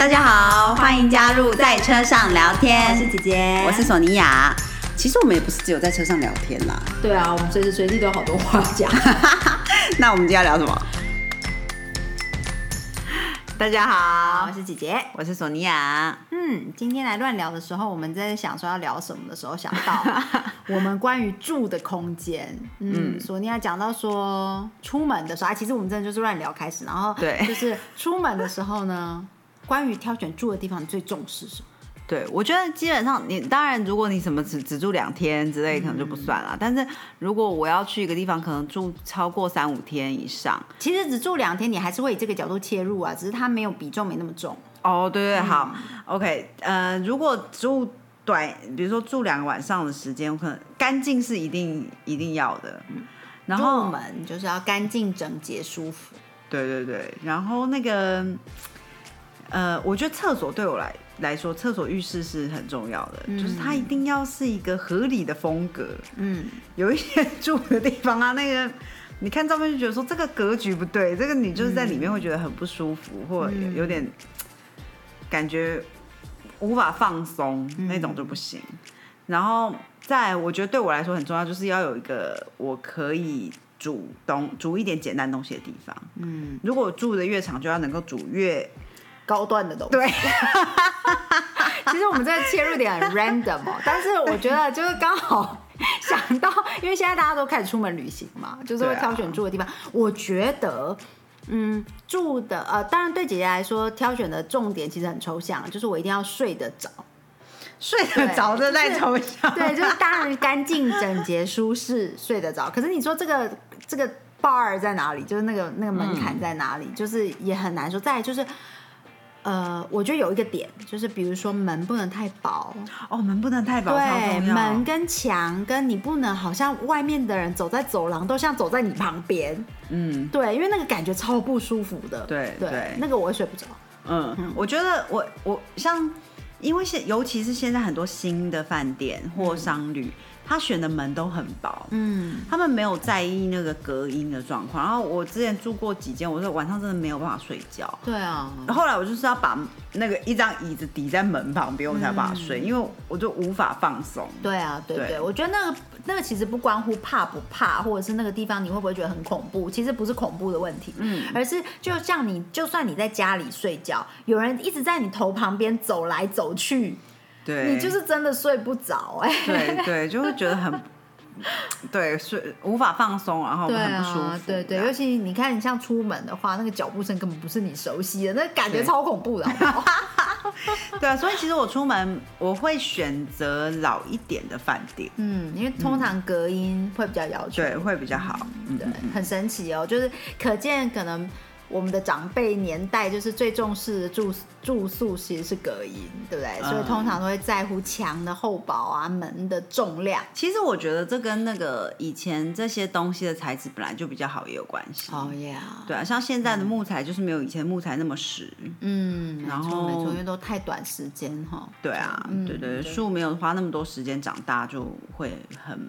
大家好，欢迎加入在车上聊天。我是姐姐，我是索尼娅。其实我们也不是只有在车上聊天啦。对啊，我们随时随地都有好多话讲。那我们今天要聊什么？大家好，我是姐姐，我是索尼娅。嗯，今天来乱聊的时候，我们在想说要聊什么的时候，想到 我们关于住的空间。嗯，索尼娅讲到说出门的时候，啊，其实我们真的就是乱聊开始，然后对就是出门的时候呢，关于挑选住的地方，你最重视什么？对，我觉得基本上你当然，如果你什么只只住两天之类，可能就不算了。但是如果我要去一个地方，可能住超过三五天以上，其实只住两天，你还是会以这个角度切入啊，只是它没有比重没那么重。哦，对对，好，OK，呃，如果住短，比如说住两个晚上的时间，可能干净是一定一定要的。然后入门就是要干净整洁舒服。对对对，然后那个，呃，我觉得厕所对我来来说，厕所浴室是很重要的，就是它一定要是一个合理的风格。嗯，有一些住的地方啊，那个你看照片就觉得说这个格局不对，这个你就是在里面会觉得很不舒服，或有点感觉无法放松那种就不行。然后在，我觉得对我来说很重要，就是要有一个我可以煮东煮一点简单东西的地方。嗯，如果我住的越长，就要能够煮越高端的东西。对。其实我们这个切入点很 random 哦，但是我觉得就是刚好想到，因为现在大家都开始出门旅行嘛，就是会挑选住的地方。我觉得，嗯，住的呃，当然对姐姐来说，挑选的重点其实很抽象，就是我一定要睡得着，睡得着的在抽象。对，就是当然干净整洁舒适，睡得着。可是你说这个这个 bar 在哪里？就是那个那个门槛在哪里？就是也很难说。再来就是。呃，我觉得有一个点，就是比如说门不能太薄。哦，门不能太薄，对，门跟墙跟你不能好像外面的人走在走廊都像走在你旁边，嗯，对，因为那个感觉超不舒服的，对对，那个我会睡不着。嗯，我觉得我我像，因为现尤其是现在很多新的饭店或商旅。他选的门都很薄，嗯，他们没有在意那个隔音的状况。然后我之前住过几间，我说晚上真的没有办法睡觉。对啊，后来我就是要把那个一张椅子抵在门旁边，我才办法睡，因为我就无法放松。对啊，对对，我觉得那个那个其实不关乎怕不怕，或者是那个地方你会不会觉得很恐怖，其实不是恐怖的问题，嗯，而是就像你就算你在家里睡觉，有人一直在你头旁边走来走去。对，你就是真的睡不着哎。对对，就会觉得很，对睡无法放松，然后很不舒服。对对，尤其你看，你像出门的话，那个脚步声根本不是你熟悉的，那感觉超恐怖的。对啊，所以其实我出门我会选择老一点的饭店。嗯，因为通常隔音会比较要求，对，会比较好。对，很神奇哦，就是可见可能。我们的长辈年代就是最重视的住住宿其实是隔音，对不对？所以通常都会在乎墙的厚薄啊，门的重量。其实我觉得这跟那个以前这些东西的材质本来就比较好也有关系。哦呀，对啊，像现在的木材就是没有以前木材那么实。嗯，然后没错，因为都太短时间哈。对啊，对对，树没有花那么多时间长大，就会很。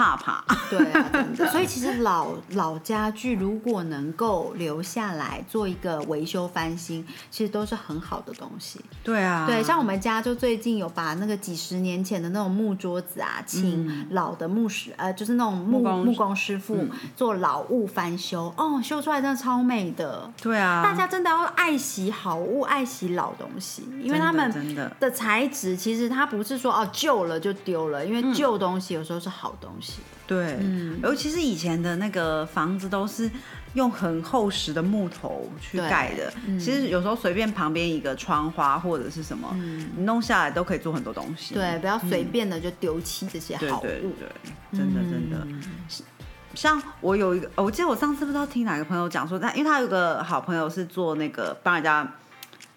怕怕，对啊，真的。所以其实老老家具如果能够留下来做一个维修翻新，其实都是很好的东西。对啊，对，像我们家就最近有把那个几十年前的那种木桌子啊，请老的木师，呃，就是那种木木工师傅做老物翻修，哦，修出来真的超美的。对啊，大家真的要爱惜好物，爱惜老东西，因为他们的材质其实它不是说哦旧了就丢了，因为旧东西有时候是好东西。对，尤其是以前的那个房子都是用很厚实的木头去盖的，其实有时候随便旁边一个窗花或者是什么，你弄下来都可以做很多东西。对，不要随便的就丢弃这些好物。对对对，真的真的。像我有一个，我记得我上次不知道听哪个朋友讲说，他因为他有个好朋友是做那个帮人家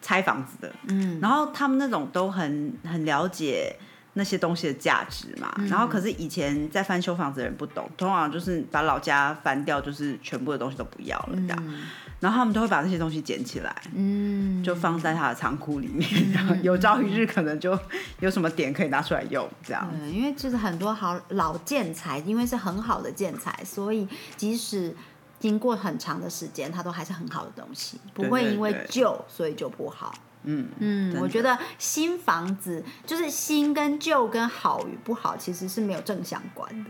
拆房子的，嗯，然后他们那种都很很了解。那些东西的价值嘛，然后可是以前在翻修房子的人不懂，通常就是把老家翻掉，就是全部的东西都不要了这样，然后他们都会把这些东西捡起来，嗯，就放在他的仓库里面，然后有朝一日可能就有什么点可以拿出来用这样。因为就是很多好老建材，因为是很好的建材，所以即使经过很长的时间，它都还是很好的东西，不会因为旧所以就不好。嗯嗯，我觉得新房子就是新跟旧跟好与不好其实是没有正相关的。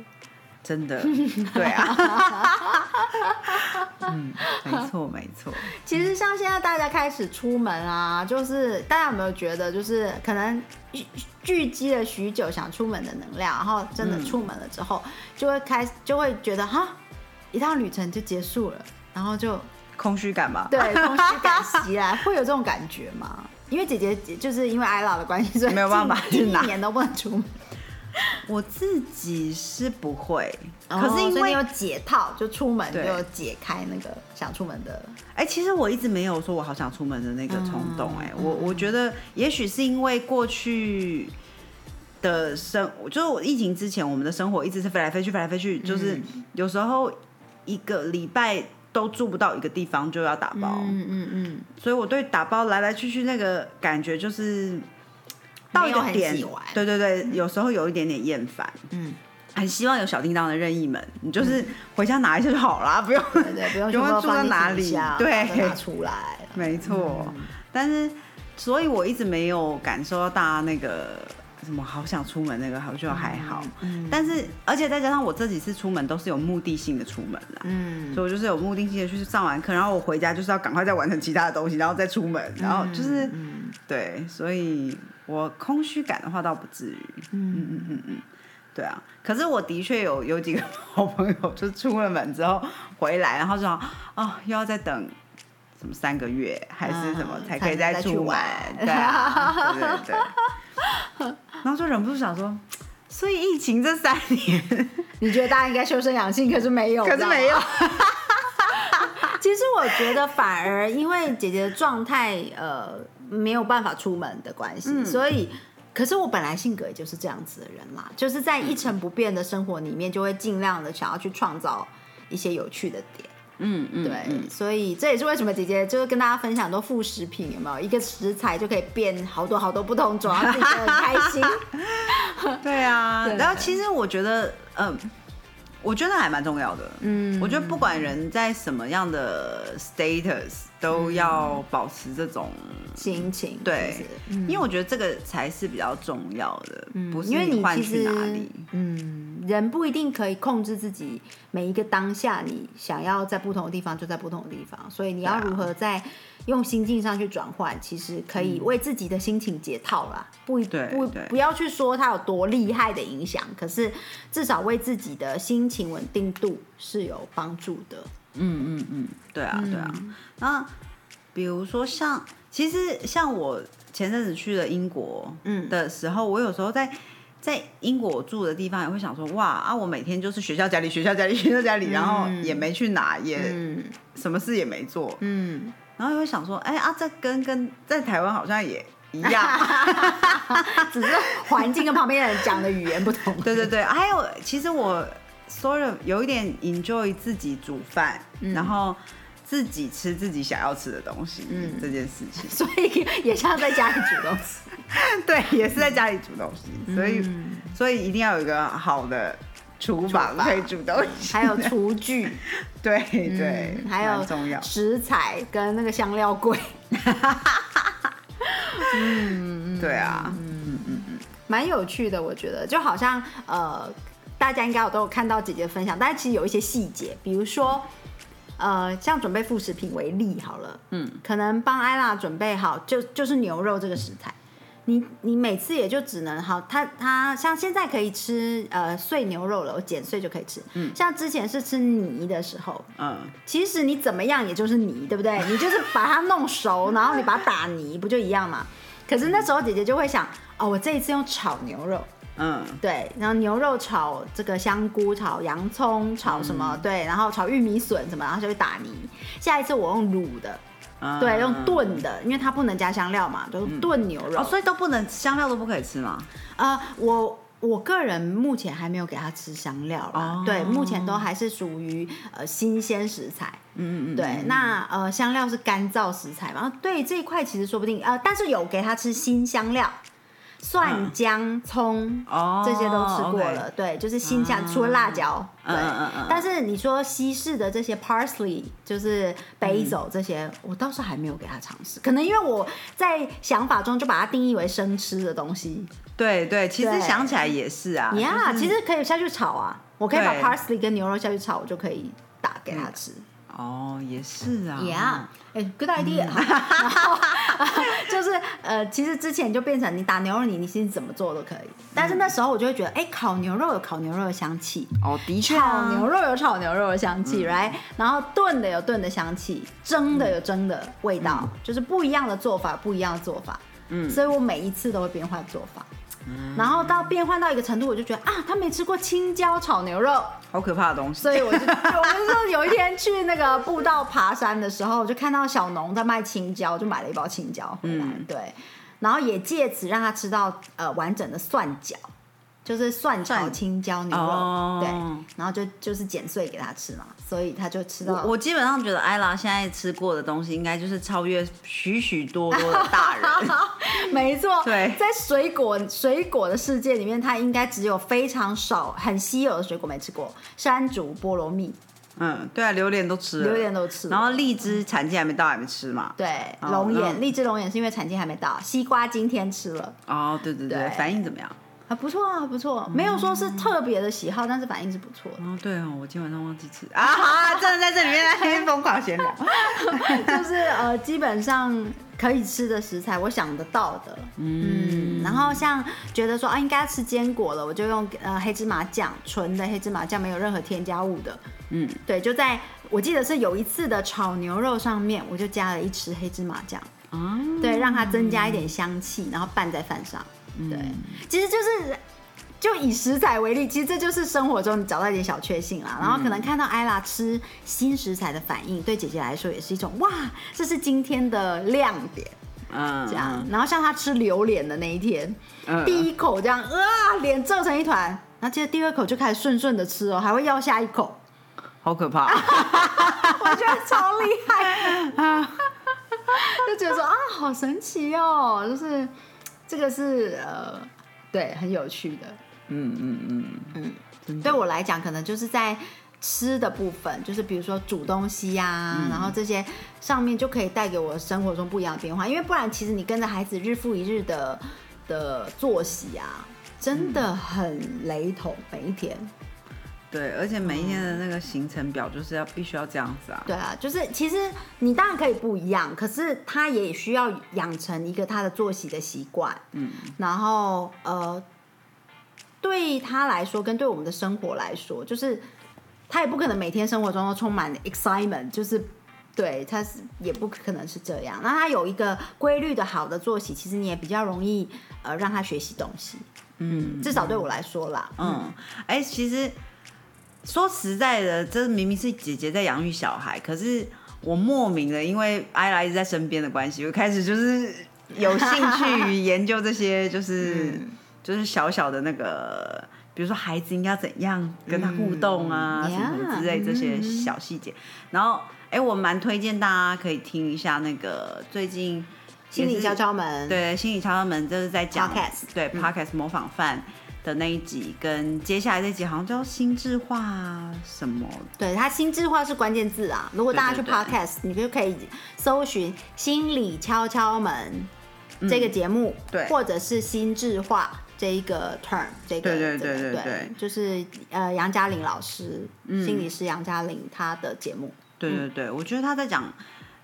真的，对啊，嗯，没错没错，其实像现在大家开始出门啊，就是大家有没有觉得，就是可能聚聚积了许久想出门的能量，然后真的嗯出门了之后，就会开就会觉得哈，一趟旅程就结束了，然后就空虚感吧？对空虚感袭来，会有这种感觉吗？因为姐姐就是因为挨老的关系，所以没有办法一年都不能出门。我自己是不会，哦可是因为有解套，就出门就有解开那个想出门的。哎、其实我一直没有说我好想出门的那个冲动、哎、嗯我我觉得也许是因为过去的生，就是我疫情之前，我们的生活一直是飞来飞去，飞来飞去，就是嗯有时候一个礼拜都住不到一个地方就要打包，嗯嗯嗯，所以我对打包来来去去那个感觉就是到一个点，对对对，有时候有一点点厌烦，嗯，很希望有小叮当的任意门，你就是回家拿一下就好啦，不用。对对，不用 不用住在哪里行李箱对。然后再拿出来。没错，但是所以我一直没有感受到大家那个什么好想出门那个，好就还好。嗯但是而且再加上我这几次出门都是有目的性的出门啦。嗯，所以我就是有目的性的去上完课，然后我回家就是要赶快再完成其他的东西，然后再出门，然后就是、嗯。对，所以我空虚感的话倒不至于，嗯嗯。嗯嗯，对啊。可是我的确有有几个好朋友，就出了门之后回来，然后就说哦又要再等什么三个月还是什么嗯才可以再去玩。对啊，对对对。然后就忍不住想说，所以疫情这三年，你觉得大家应该修身养性，可是没有，可是没有。其实我觉得反而因为姐姐的状态，呃，没有办法出门的关系，嗯所以。可是我本来性格也就是这样子的人啦，就是在一成不变的生活里面，就会尽量的想要去创造一些有趣的点。嗯嗯，对，嗯所以这也是为什么姐姐就是跟大家分享很多副食品，有没有？一个食材就可以变好多好多不同种，然后自己觉得很开心。对啊，然后其实我觉得，嗯，我觉得还蛮重要的。嗯我觉得不管人在什么样的 status，都要保持这种，心情对因为我觉得这个才是比较重要的，不是因为你换去哪里。嗯，人不一定可以控制自己每一个当下，你想要在不同的地方就在不同的地方，所以你要如何在用心境上去转换，其实可以为自己的心情解套啦。不一不不要去说它有多厉害的影响，可是至少为自己的心情稳定度是有帮助的。嗯嗯嗯，对啊对啊。那比如说像，其实像我前阵子去了英国，嗯。的时候，我有时候在在英国住的地方也会想说，哇啊，我每天就是学校家里学校家里学校家里，然后也没去哪，也嗯。什么事也没做，嗯，然后又会想说，哎啊，这跟跟在台湾好像也一样，只是环境跟旁边的人讲的语言不同。对对对，还有其实我 sort of 有一点 enjoy 自己煮饭，然后自己吃自己想要吃的东西，嗯。这件事情，所以也像在家里煮东西。对，也是在家里煮东西，所以、嗯所以一定要有一个好的厨房可以煮东西，还有厨具，对对、嗯还有重要，食材跟那个香料柜，嗯。对啊，嗯嗯嗯。蛮有趣的。我觉得。就好像呃，大家应该有都有看到姐姐分享，但是其实有一些细节，比如说呃，像准备副食品为例好了，嗯，可能帮艾拉准备好就就是牛肉这个食材。你你每次也就只能好，它它像现在可以吃呃碎牛肉了，我剪碎就可以吃。嗯，像之前是吃泥的时候，嗯，其实你怎么样也就是泥，对不对？你就是把它弄熟，然后你把它打泥，不就一样嘛？可是那时候姐姐就会想，哦，我这一次用炒牛肉，嗯，对，然后牛肉炒这个香菇，炒洋葱，炒什么，对，然后炒玉米笋什么，然后就会打泥。下一次我用卤的，嗯对，用炖的，因为它不能加香料嘛，就是炖牛肉。哦，所以都不能香料都不可以吃吗？呃，我我个人目前还没有给他吃香料啦，哦对，目前都还是属于呃新鲜食材。嗯嗯嗯，对，那呃香料是干燥食材嘛，对这一块其实说不定呃，但是有给他吃新香料，蒜姜葱哦，这些都吃过了，对，就是新疆，除了辣椒，对。但是你说西式的这些 parsley，就是嗯 basil 这些，我倒是还没有给他尝试。可能因为我在想法中就把它定义为生吃的东西。对对，其实想起来也是啊。呀、就是其实可以下去炒啊，我可以把 parsley 跟牛肉下去炒，我就可以打给他吃。哦，也是啊。Yeah，哎、g o o d idea 就是呃，其实之前就变成你打牛肉泥，你其实怎么做都可以。但是那时候我就会觉得，哎、烤牛肉有烤牛肉的香气，哦，的确炒啊。牛肉有炒牛肉的香气、r i g h t 然后炖的有炖的香气，蒸的有蒸的味道，就是不一样的做法，不一样的做法。嗯所以我每一次都会变换做法。然后到变换到一个程度，我就觉得啊，他没吃过青椒炒牛肉，好可怕的东西。所以我就 我就说有一天去那个步道爬山的时候，我就看到小农在卖青椒，就买了一包青椒回来，嗯。对，然后也借此让他吃到呃完整的蒜角，就是蒜炒青椒牛肉，哦。对，然后就就是剪碎给他吃嘛，所以他就吃到我我基本上觉得艾拉现在吃过的东西，应该就是超越许许多多的大人。没错，对。在水果水果的世界里面，他应该只有非常少很稀有的水果没吃过，山竹、菠萝蜜、嗯，对啊，榴莲都吃了，榴莲都吃了。然后荔枝产季还没到，还没吃嘛。对，哦龙眼、嗯荔枝龙眼是因为产季还没到，西瓜今天吃了，哦，对对对，对。反应怎么样？还不错啊，不错，没有说是特别的喜好，但是反应是不错的。哦，对哦，我今晚上忘记吃。啊，好 真的在这里面在疯狂闲聊。就是呃，基本上可以吃的食材，我想得到的，嗯，然后像觉得说啊，应该吃坚果了，我就用呃黑芝麻酱，纯的黑芝麻酱，没有任何添加物的，嗯，对，就在我记得是有一次的炒牛肉上面，我就加了一匙黑芝麻酱，啊，对，让它增加一点香气，然后拌在饭上。对，其实就是就以食材为例，其实这就是生活中你找到一点小确幸啦。然后可能看到艾拉吃新食材的反应，对姐姐来说也是一种哇，这是今天的亮点。嗯，这样，然后像她吃榴莲的那一天，嗯第一口这样啊，脸皱成一团，然后接着第二口就开始顺顺的吃哦，还会要下一口，好可怕。我觉得超厉害，就觉得说啊，好神奇哦，就是这个是呃，对，很有趣的。嗯嗯嗯嗯，对我来讲，可能就是在吃的部分，就是比如说煮东西呀、嗯然后这些上面就可以带给我生活中不一样的变化。因为不然，其实你跟着孩子日复一日的的作息啊，真的很雷同，每一天。对，而且每一天的那个行程表就是要必须要这样子啊。对啊，就是其实你当然可以不一样，可是他也需要养成一个他的作息的习惯。嗯，然后呃，对他来说，跟对我们的生活来说，就是他也不可能每天生活中都充满 excitement，就是对，他是也不可能是这样。那他有一个规律的好的作息，其实你也比较容易呃让他学习东西。嗯至少对我来说啦，嗯，哎、其实说实在的，这明明是姐姐在养育小孩，可是我莫名的因为艾拉一直在身边的关系，我开始就是有兴趣于研究这些，就是、嗯就是小小的那个。比如说孩子应该怎样跟他互动啊，嗯什么之类这些小细节。然后，哎、我蛮推荐大家可以听一下那个最近心理敲敲门，对，心理敲敲门就是在讲对 podcast 模仿犯的那一集，跟接下来这集好像叫心智化什么，对，它心智化是关键字啊。如果大家去 Podcast，你就可以搜寻“心理敲敲门”这个节目，嗯对。或者是心智化这一个 term，这个对对这个对对对就是呃杨嘉玲老师，嗯。心理师杨嘉玲她的节目。对对对，我觉得他在讲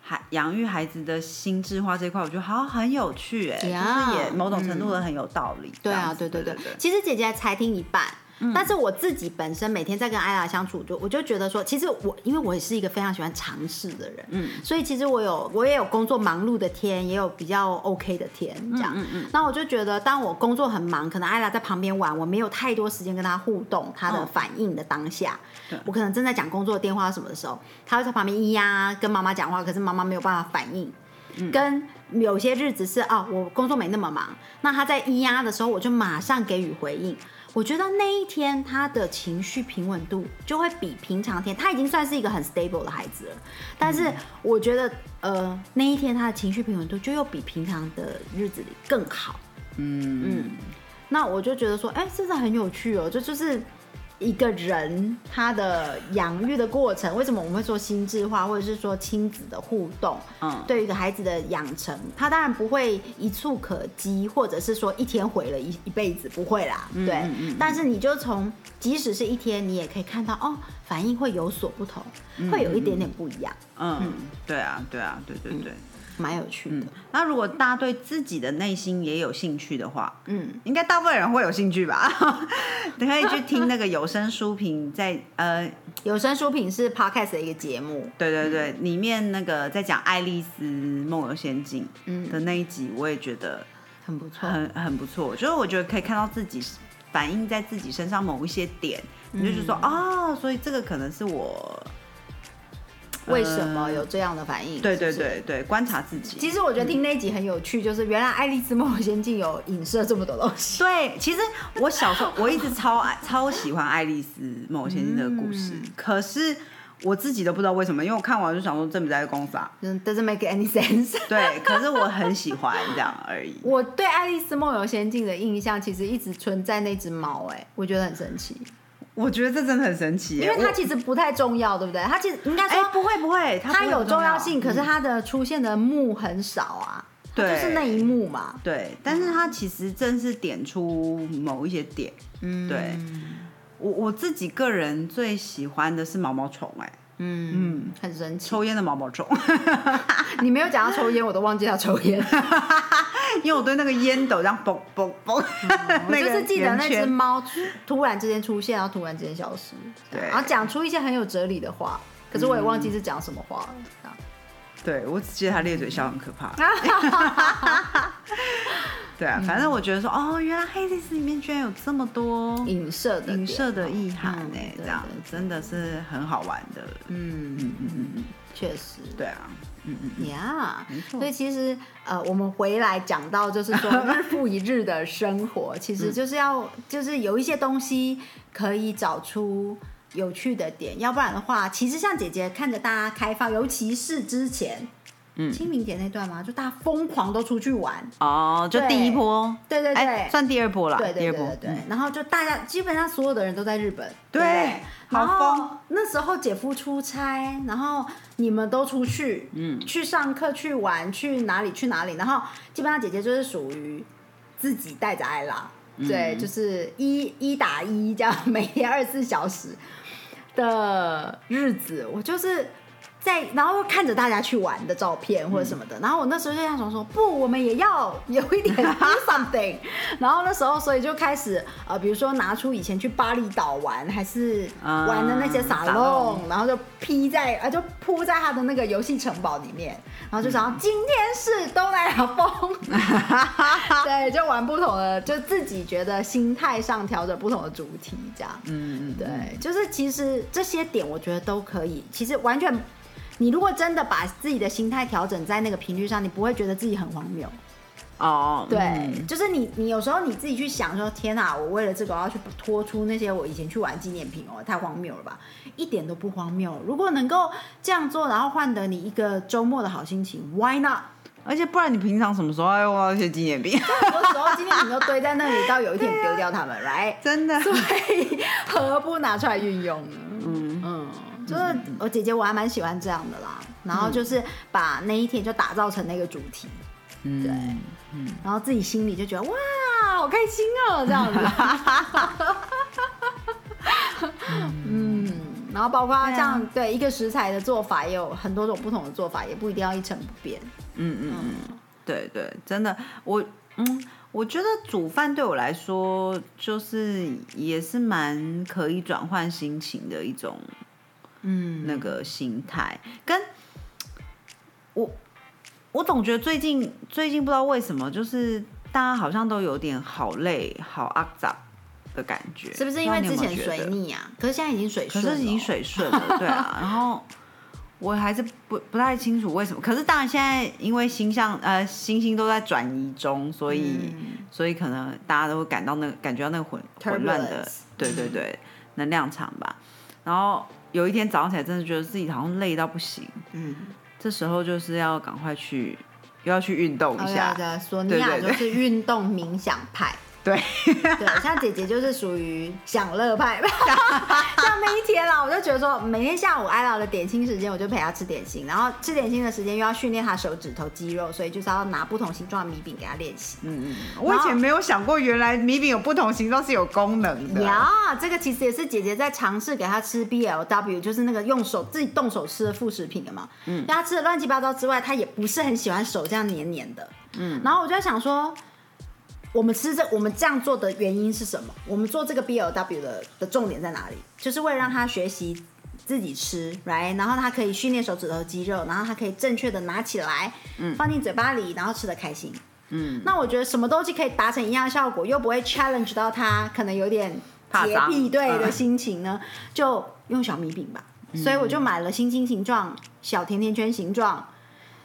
孩养育孩子的心智化这块，我觉得好像很有趣哎，呀就是也某种程度的很有道理。对啊，对对对。其实姐姐才听一半。但是我自己本身每天在跟艾拉相处，就我就觉得说，其实我因为我也是一个非常喜欢尝试的人，嗯，所以其实我有我也有工作忙碌的天，也有比较 OK 的天，这样。嗯嗯那我就觉得，当我工作很忙，可能艾拉在旁边玩，我没有太多时间跟她互动，她的嗯反应的当下，对我可能正在讲工作电话什么的时候，她会在旁边咿呀跟妈妈讲话，可是妈妈没有办法反应。嗯跟有些日子是啊，我工作没那么忙，那他在咿呀的时候，我就马上给予回应。我觉得那一天他的情绪平稳度就会比平常天，他已经算是一个很 stable 的孩子了。但是我觉得，呃，那一天他的情绪平稳度就又比平常的日子里更好。嗯嗯，那我就觉得说，哎，真的很有趣哦，就就是一个人他的养育的过程。为什么我们会说心智化，或者是说亲子的互动？嗯，对于一个孩子的养成，他当然不会一触可及，或者是说一天毁了一一辈子，不会啦。对，但是你就从即使是一天，你也可以看到哦，反应会有所不同，会有一点点不一样。嗯，对啊，对啊，对对对。蛮有趣的。那如果大家对自己的内心也有兴趣的话，嗯，应该大部分人会有兴趣吧？你 可以去听那个有声书评，在呃，有声书评是 podcast 的一个节目。对对对，里面那个在讲《爱丽丝梦游仙境》的那一集，我也觉得很不错，很很不错。就是我觉得可以看到自己反映在自己身上某一些点，你就是说啊，所以这个可能是我。为什么有这样的反应？对对对对，观察自己。其实我觉得听那集很有趣，就是原来《爱丽丝梦游仙境》有影射这么多东西。对，其实我小时候 我一直超爱超喜欢《爱丽丝梦游仙境》的故事，可是我自己都不知道为什么，因为我看完就想说这不在公法，doesn't make any sense。对，可是我很喜欢这样而已。我对《爱丽丝梦游仙境》的印象其实一直存在那只猫，哎，我觉得很神奇。我觉得这真的很神奇，因为它其实不太重要，对不对？它其实应该说不会不会，它有重要性，可是它的出现的幕很少啊，对，就是那一幕嘛。对，但是它其实正是点出某一些点。嗯，对我我自己个人最喜欢的是毛毛虫，哎。嗯嗯，很神奇。抽烟的毛毛虫，你没有讲到抽烟，我都忘记他抽烟，因为我对那个烟斗这样嘣嘣嘣，我就是记得那只猫突然之间出现，然后突然之间消失，对，然后讲出一些很有哲理的话，可是我也忘记是讲什么话了。对，我只记得他咧嘴笑很可怕。对啊，反正我觉得说，哦，原来《黑历史》里面居然有这么多影射的影射的意涵呢，这样真的是很好玩的。嗯嗯嗯嗯，确实。对啊，嗯嗯呀。所以其实呃，我们回来讲到就是说 日复一日的生活，其实就是要就是有一些东西可以找出有趣的点，要不然的话，其实像姐姐看着大家开放，尤其是之前。清明节那段吗？就大家疯狂都出去玩。哦，就第一波，对对对，算第二波了，对对对对。然后就大家基本上所有的人都在日本，对，好疯。那时候姐夫出差，然后你们都出去，嗯，去上课、去玩、去哪里去哪里。然后基本上姐姐就是属于自己带着艾拉，对，就是一一打一这样，每天二十四小时的日子，我就是。在，然后看着大家去玩的照片或者什么的，然后我那时候就想说，不，我们也要有一点 do something。然后那时候，所以就开始呃，比如说拿出以前去巴厘岛玩，还是玩的那些沙龙，然后就披在啊，就铺在他的那个游戏城堡里面，然后就想今天是东南亚风，对，就玩不同的，就自己觉得心态上调整不同的主题这样。嗯嗯，对，就是其实这些点我觉得都可以，其实完全。你如果真的把自己的心态调整在那个频率上，你不会觉得自己很荒谬。哦，对，就是你，你有时候你自己去想说，天哪，我为了这个我要去拖出那些我以前去玩纪念品哦，太荒谬了吧？一点都不荒谬。如果能够这样做，然后换得你一个周末的好心情，Why not？而且不然你平常什么时候要用到一些纪念品？很多时候纪念品都堆在那里，到有一天丢掉它们，right？真的，所以 何不拿出来运用呢？嗯嗯。就是我姐姐，我还蛮喜欢这样的啦。然后就是把那一天就打造成那个主题，对，嗯，然后自己心里就觉得哇，好开心哦，这样子。嗯，然后包括像对一个食材的做法，也有很多种不同的做法，也不一定要一成不变。嗯嗯嗯，对对，真的，我嗯，我觉得煮饭对我来说，就是也是蛮可以转换心情的一种。嗯，那个心态跟我，我总觉得最近最近不知道为什么，就是大家好像都有点好累、好阿杂的感觉，是不是因为之前水逆啊？可是现在已经水顺，可是已经水顺了，对啊。然后我还是不不太清楚为什么，可是当然现在因为星象呃星星都在转移中，所以所以可能大家都会感到那感觉到那个混混乱的，对对对，能量场吧。然后。有一天早上起来，真的觉得自己好像累到不行。嗯，这时候就是要赶快去又要去运动一下。对对，索尼娅就是运动冥想派。对对，像姐姐就是属于享乐派吧，像那一天啦，我就觉得说，每天下午艾老的点心时间，我就陪她吃点心，然后吃点心的时间又要训练她手指头肌肉，所以就是要拿不同形状的米饼给她练习。嗯嗯，我以前没有想过，原来米饼有不同形状是有功能的。呀，这个其实也是姐姐在尝试给她吃 B L W，就是那个用手自己动手吃的副食品的嘛。嗯，她吃的乱七八糟之外，她也不是很喜欢手这样黏黏的。嗯，然后我就在想说。我们吃这，我们这样做的原因是什么？我们做这个 B L W 的的重点在哪里？就是为了让他学习自己吃，right？然后他可以训练手指头肌肉，然后他可以正确的拿起来，嗯，放进嘴巴里，然后吃的开心，嗯。那我觉得什么东西可以达成一样的效果，又不会 challenge 到他可能有点洁癖对的心情呢？就用小米饼吧。所以我就买了星星形状、小甜甜圈形状。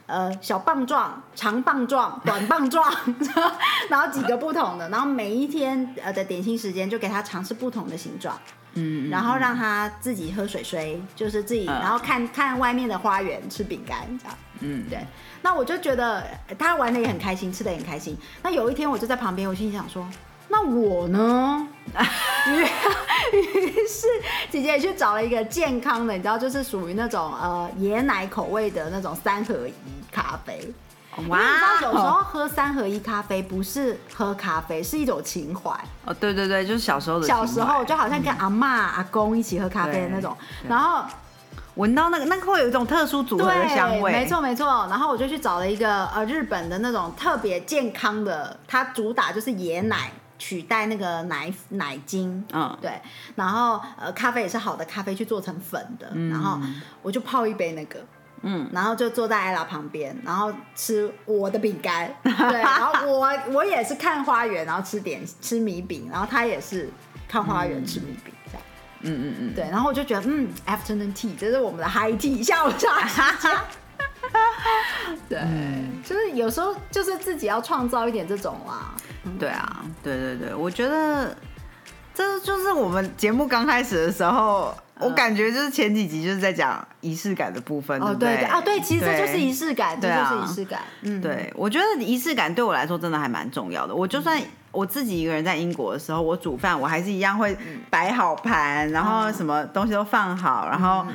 呃，小棒状、长棒状、短棒状，然后几个不同的，然后每一天呃的点心时间就给他尝试不同的形状，嗯，然后让他自己喝水水，就是自己，然后看看外面的花园，吃饼干这样，嗯，对。那我就觉得他玩的也很开心，吃的也很开心。那有一天我就在旁边，我心想说。那我呢？于是姐姐也去找了一个健康的，你知道，就是属于那种呃椰奶口味的那种三合一咖啡。哇！你知道有时候喝三合一咖啡不是喝咖啡，是一种情怀。哦，对对对，就是小时候的。小时候就好像跟阿妈阿公一起喝咖啡的那种，然后闻到那个那个会有一种特殊组合的香味。没错没错。然后我就去找了一个呃日本的那种特别健康的，它主打就是椰奶。取代那个奶奶精，嗯，对，然后呃，咖啡也是好的咖啡去做成粉的，然后我就泡一杯那个，嗯，然后就坐在艾拉旁边，然后吃我的饼干，对，然后我我也是看花园，然后吃点吃米饼，然后他也是看花园吃米饼，这样，嗯嗯嗯，对，然后我就觉得嗯，afternoon tea 这是我们的 high tea 下午茶 对，就是有时候就是自己要创造一点这种啦。对啊，对对对，我觉得这就是我们节目刚开始的时候，我感觉就是前几集就是在讲仪式感的部分，对不对？啊，对，其实这就是仪式感，这就是仪式感。嗯，对，我觉得仪式感对我来说真的还蛮重要的。我就算我自己一个人在英国的时候，我煮饭我还是一样会摆好盘，然后什么东西都放好，然后。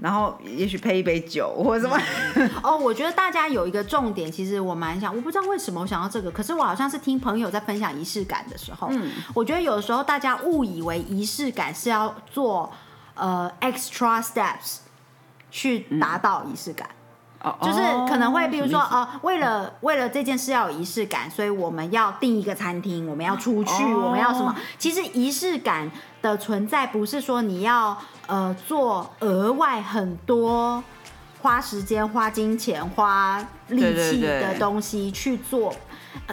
然后也许配一杯酒或者什么。哦，我觉得大家有一个重点，其实我蛮想，我不知道为什么我想到这个，可是我好像是听朋友在分享仪式感的时候，嗯，我觉得有的时候大家误以为仪式感是要做呃 extra steps 去达到仪式感，哦，就是可能会比如说哦，为了为了这件事要有仪式感，所以我们要订一个餐厅，我们要出去，我们要什么？其实仪式感的存在不是说你要。呃，做额外很多花时间、花金钱、花力气的东西去做，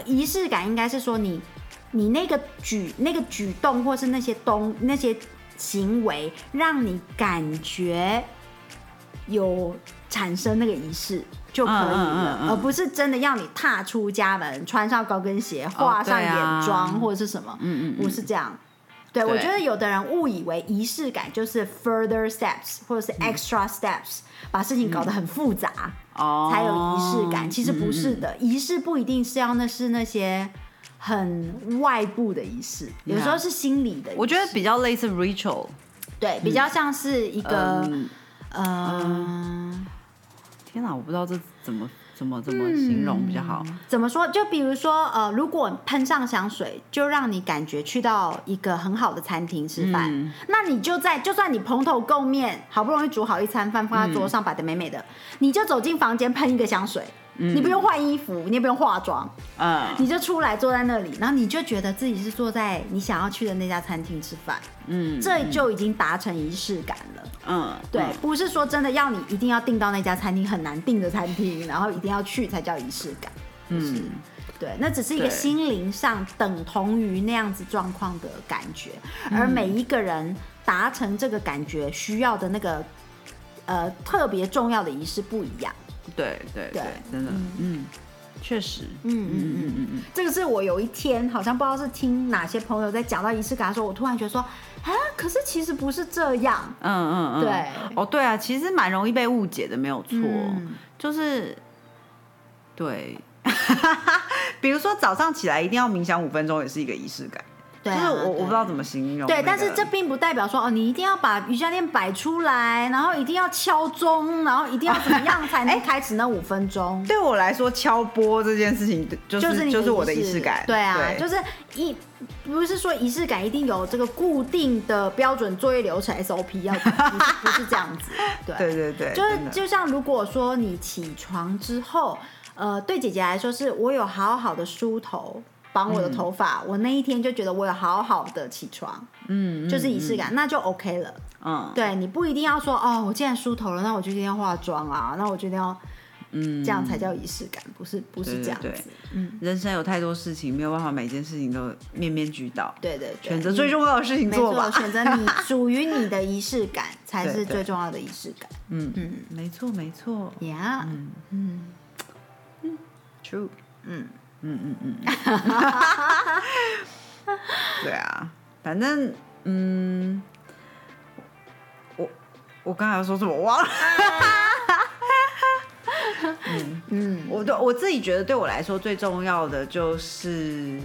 仪式感应该是说你你那个举那个举动，或是那些东那些行为，让你感觉有产生那个仪式就可以了，而不是真的要你踏出家门，穿上高跟鞋，画上眼妆或者是什么，嗯嗯，不是这样。对，我觉得有的人误以为仪式感就是 further steps 或者是 extra steps，把事情搞得很复杂，哦，才有仪式感。其实不是的，仪式不一定是要那是那些很外部的仪式，有时候是心理的。我觉得比较类似 ritual，对，比较像是一个，嗯，天哪，我不知道这怎么。怎么怎么形容比较好？怎么说？就比如说，呃，如果喷上香水，就让你感觉去到一个很好的餐厅吃饭，那你就在，就算你蓬头垢面，好不容易煮好一餐饭放在桌上摆的美美的，你就走进房间喷一个香水。你不用换衣服，你也不用化妆，嗯，你就出来坐在那里，然后你就觉得自己是坐在你想要去的那家餐厅吃饭，嗯，这就已经达成仪式感了，嗯，对，不是说真的要你一定要订到那家餐厅很难订的餐厅，然后一定要去才叫仪式感，嗯，对，那只是一个心灵上等同于那样子状况的感觉，而每一个人达成这个感觉需要的那个呃特别重要的仪式不一样。对对对，真的，嗯，确实，嗯嗯嗯嗯嗯，这个是我有一天好像不知道是听哪些朋友在讲到仪式感的时候，我突然觉得说，啊，可是其实不是这样，嗯嗯嗯，对，哦对啊，其实蛮容易被误解的，没有错，就是对，比如说早上起来一定要冥想五分钟，也是一个仪式感。对啊，就是我我不知道怎么形容那对，个。但是这并不代表说哦，你一定要把瑜伽垫摆出来，然后一定要敲钟，然后一定要怎么样才能开始那五分钟。对我来说，敲波这件事情就就是就是我的仪式感。对啊，就是一不是说仪式感一定有这个固定的标准作业流程 SOP 要不是不是这样子。对对对对，就是就像如果说你起床之后，呃，对姐姐来说是我有好好的梳头。绑我的头发，我那一天就觉得我有好好的起床，嗯，就是仪式感，那就 OK 了。嗯，对你不一定要说哦，我既然梳头了，那我就一定要化妆啊，那我就一定要，嗯，这样才叫仪式感，不是不是这样。嗯，人生有太多事情，没有办法每件事情都面面俱到。对对对，选择最重要的事情做吧。选择你属于你的仪式感才是最重要的仪式感。嗯嗯没错没错。，Yeah，嗯嗯，True。嗯，嗯嗯嗯。对啊，反正嗯，我我刚才要说什么我忘了。嗯嗯，我对我自己觉得，对我来说最重要的就是，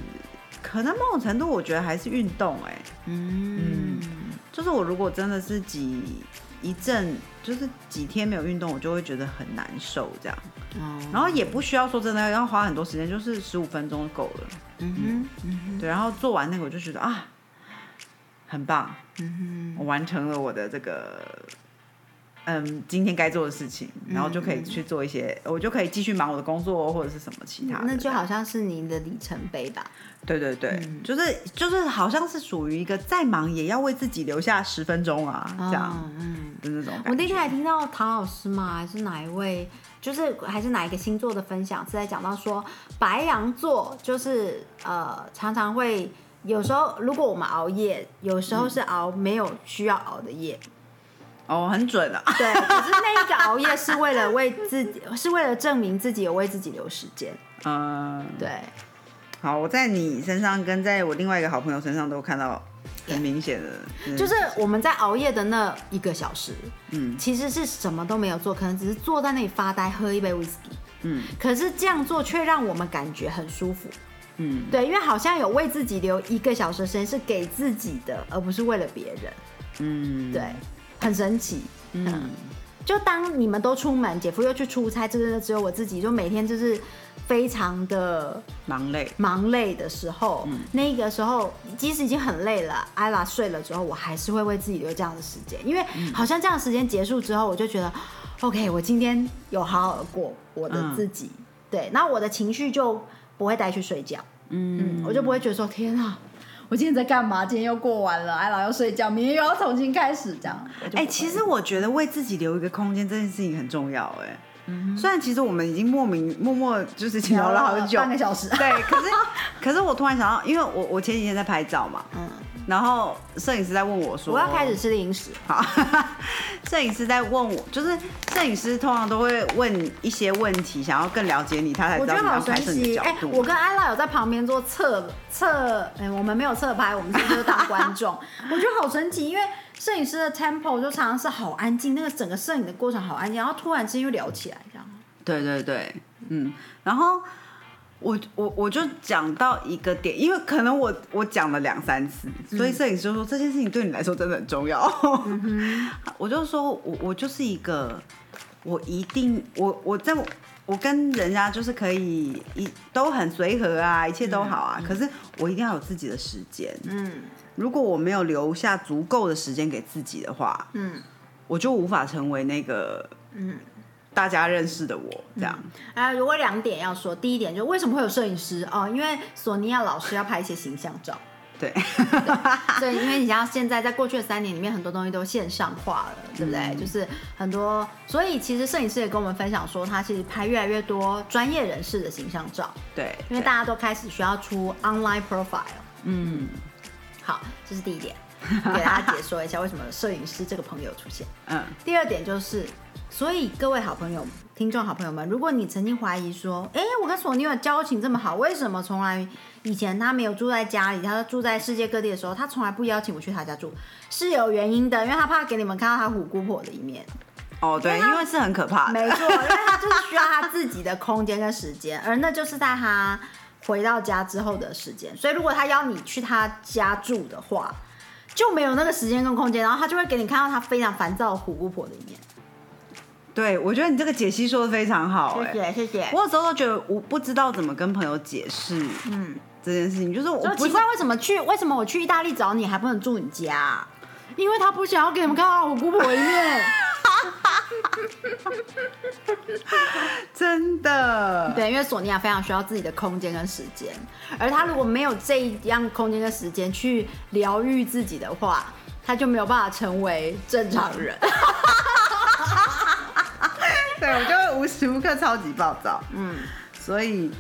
可能某种程度，我觉得还是运动、哎，嗯就是我如果真的是几一阵，就是几天没有运动，我就会觉得很难受这样。哦然后也不需要说真的要花很多时间，就是十五分钟够了。嗯哼，嗯哼，对，然后做完那个，我就觉得啊，很棒，嗯我完成了我的这个。嗯，今天该做的事情，然后就可以去做一些，我就可以继续忙我的工作或者是什么其他。那就好像是您的里程碑吧。对对对，嗯就是就是好像是属于一个再忙也要为自己留下十分钟啊，这样嗯嗯。的那种。我那天还听到唐老师嘛，还是哪一位，就是还是哪一个星座的分享，是在讲到说白羊座就是呃常常会有时候如果我们熬夜，有时候是熬没有需要熬的夜，哦，很准啊。对，可是那一个熬夜是为了为自己，是为了证明自己有为自己留时间，嗯，对，好，我在你身上跟在我另外一个好朋友身上都看到很明显的，嗯就是我们在熬夜的那一个小时，嗯其实是什么都没有做，可能只是坐在那里发呆，喝一杯 whisky。嗯。可是这样做却让我们感觉很舒服，嗯，对，因为好像有为自己留一个小时的时间是给自己的，而不是为了别人，嗯，对，很神奇。嗯。就当你们都出门，姐夫又去出差，真的只有我自己，就每天就是非常的忙累，忙累的时候，那个时候即使已经很累了，艾拉睡了之后，我还是会为自己留这样的时间，因为好像这样的时间结束之后，我就觉得，OK，我今天有好好的过我的自己，对，那我的情绪就不会带去睡觉，嗯，我就不会觉得说天啊。我今天在干嘛？今天又过完了，艾老要睡觉，明天又要重新开始，这样。哎、会其实我觉得为自己留一个空间这件事情很重要、哎。虽然其实我们已经莫名默默就是聊了好久，半个小时。对，可是 可是我突然想到，因为我我前几天在拍照嘛，嗯，然后摄影师在问我说，我要开始吃零食。好，摄影师在问我，就是摄影师通常都会问一些问题，想要更了解你，他才我知道觉得好神你要拍摄你的奇，哎、角度。我跟安拉有在旁边做侧侧，哎、我们没有侧拍，我们是就是当观众。我觉得好神奇，因为摄影师的 tempo 就常常是好安静，那个整个摄影的过程好安静，然后突然之间又聊起来，这样。对对对，嗯，然后我我我就讲到一个点，因为可能我我讲了两三次，所以摄影师就说这件事情对你来说真的很重要。我就说我我就是一个，我一定我我在我我跟人家就是可以一都很随和啊，一切都好啊，可是我一定要有自己的时间。嗯如果我没有留下足够的时间给自己的话，嗯我就无法成为那个嗯。大家认识的我这样。啊，如果两点要说，第一点就为什么会有摄影师哦？因为索尼娅老师要拍一些形象照。对，对，因为你像现在在过去的三年里面，很多东西都线上化了，对不对？嗯就是很多，所以其实摄影师也跟我们分享说，他其实拍越来越多专业人士的形象照，对，因为大家都开始需要出 online profile。嗯好，这是第一点，给大家解说一下为什么摄影师这个朋友出现。嗯第二点就是，所以各位好朋友、听众好朋友们，如果你曾经怀疑说，哎，我跟索尼尔交情这么好，为什么从来以前他没有住在家里，他住在世界各地的时候，他从来不邀请我去他家住，是有原因的，因为他怕给你们看到他虎姑婆的一面。哦，对，因为是很可怕的。没错，因为他就是需要他自己的空间跟时间，而那就是在他回到家之后的时间。所以如果他邀你去他家住的话，就没有那个时间跟空间，然后他就会给你看到他非常烦躁虎姑婆的一面。对，我觉得你这个解析说的非常好，谢谢谢谢。我有时候都觉得我不知道怎么跟朋友解释，嗯，这件事情就是我奇怪为什么去为什么我去意大利找你还不能住你家？因为他不想要给你们看到我姑婆一面。真的，对，因为索尼娅非常需要自己的空间跟时间，而他如果没有这一样空间跟时间去疗愈自己的话，他就没有办法成为正常人。对，我就会无时无刻超级暴躁。嗯，所以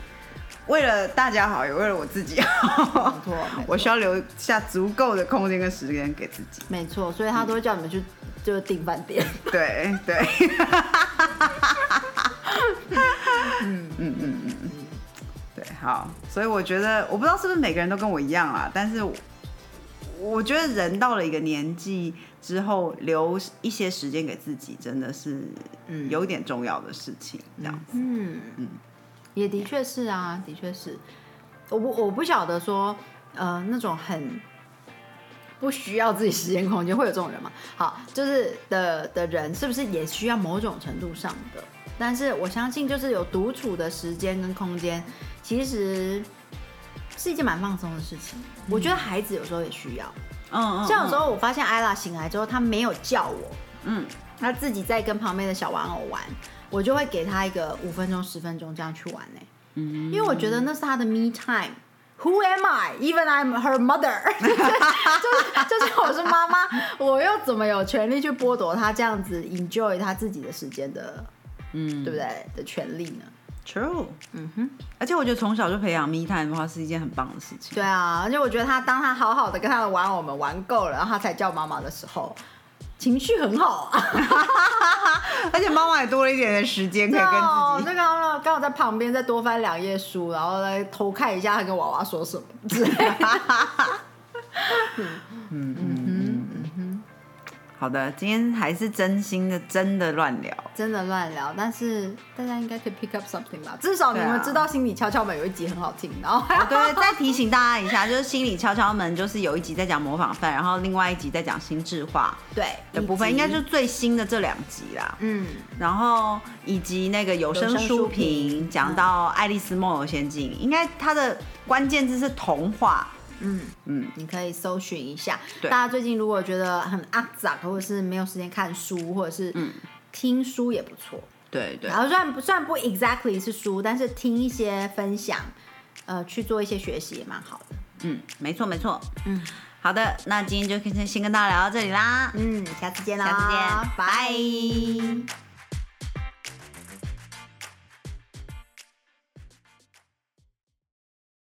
为了大家好，也为了我自己好，没错，我需要留下足够的空间跟时间给自己。没错，所以他都会叫你们去就订饭店。对 对。嗯嗯嗯嗯嗯，对，好，所以我觉得，我不知道是不是每个人都跟我一样啦，但是我觉得人到了一个年纪。之后留一些时间给自己，真的是嗯有点重要的事情，这样子。嗯嗯，也的确是啊，的确是。我不我不晓得说，呃，那种很不需要自己时间空间会有这种人吗？好，就是的的人是不是也需要某种程度上的？但是我相信，就是有独处的时间跟空间，其实是一件蛮放松的事情。我觉得孩子有时候也需要。嗯，像有时候我发现艾拉醒来之后，他没有叫我，嗯，他自己在跟旁边的小玩偶玩，我就会给他一个五分钟、十分钟这样去玩呢。嗯，因为我觉得那是他的 me time。Who am I? Even I'm her mother。就是就是我是妈妈，我又怎么有权利去剥夺他这样子 enjoy 他自己的时间的，嗯，对不对的权利呢？True，嗯哼，而且我觉得从小就培养 me time 的话是一件很棒的事情。对啊，而且我觉得他当他好好的跟他的玩偶们玩够了，然后他才叫妈妈的时候，情绪很好啊。而且妈妈也多了一点的时间可以跟自己。那刚刚刚好在旁边再多翻两页书，然后来偷看一下他跟娃娃说什么。嗯嗯嗯嗯哼。好的，今天还是真心的，真的乱聊，真的乱聊。但是大家应该可以 pick up something 吧？至少你们知道心理敲敲门有一集很好听。然后 对，再提醒大家一下，就是心理敲敲门就是有一集在讲模仿犯，然后另外一集在讲心智化对的部分，应该就是最新的这两集啦。嗯，然后以及那个有声书评讲到《爱丽丝梦游仙境》，应该它的关键字是童话。嗯嗯，你可以搜寻一下。大家最近如果觉得很阿杂，或者是没有时间看书，或者是听书也不错。对对。然后虽然不虽然不 exactly 是书，但是听一些分享，呃，去做一些学习也蛮好的。嗯，没错没错。嗯，好的，那今天就先先跟大家聊到这里啦。嗯，下次见啦，下次见，拜。